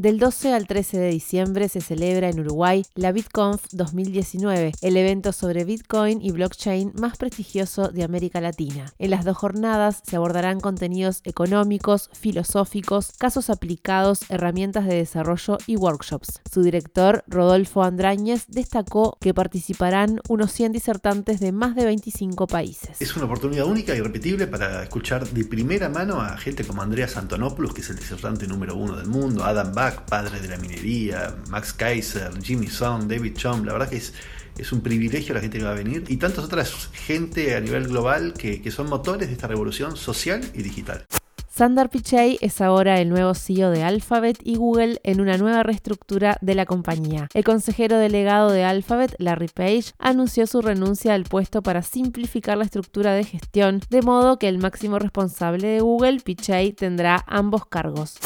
Del 12 al 13 de diciembre se celebra en Uruguay la BitConf 2019, el evento sobre Bitcoin y blockchain más prestigioso de América Latina. En las dos jornadas se abordarán contenidos económicos, filosóficos, casos aplicados, herramientas de desarrollo y workshops. Su director, Rodolfo Andrañez, destacó que participarán unos 100 disertantes de más de 25 países. Es una oportunidad única y irrepetible para escuchar de primera mano a gente como Andreas Antonopoulos, que es el disertante número uno del mundo, Adam Bach, padre de la minería, Max Kaiser, Jimmy Song, David Chom, la verdad que es, un privilegio la gente que va a venir y tantas otras gente a nivel global que, son motores de esta revolución social y digital. Sundar Pichai es ahora el nuevo CEO de Alphabet y Google en una nueva reestructura de la compañía. El consejero delegado de Alphabet, Larry Page, anunció su renuncia al puesto para simplificar la estructura de gestión, de modo que el máximo responsable de Google, Pichai, tendrá ambos cargos.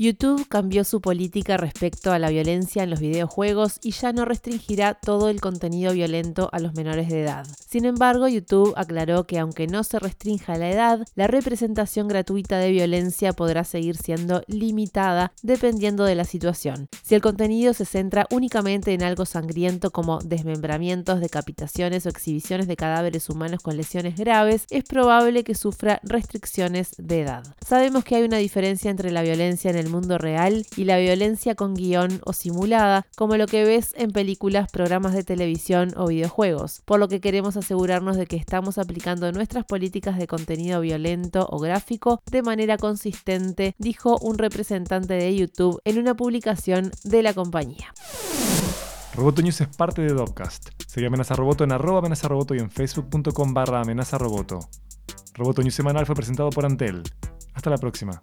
YouTube cambió su política respecto a la violencia en los videojuegos y ya no restringirá todo el contenido violento a los menores de edad. Sin embargo, YouTube aclaró que aunque no se restrinja la edad, la representación gratuita de violencia podrá seguir siendo limitada dependiendo de la situación. Si el contenido se centra únicamente en algo sangriento como desmembramientos, decapitaciones o exhibiciones de cadáveres humanos con lesiones graves, es probable que sufra restricciones de edad. Sabemos que hay una diferencia entre la violencia en el mundo real y la violencia con guion o simulada, como lo que ves en películas, programas de televisión o videojuegos, por lo que queremos asegurarnos de que estamos aplicando nuestras políticas de contenido violento o gráfico de manera consistente, dijo un representante de YouTube en una publicación de la compañía. Roboto News es parte de Dopcast. Sigue Amenaza Roboto en arroba amenaza roboto y en facebook.com barra amenaza roboto. Roboto News semanal fue presentado por Antel. Hasta la próxima.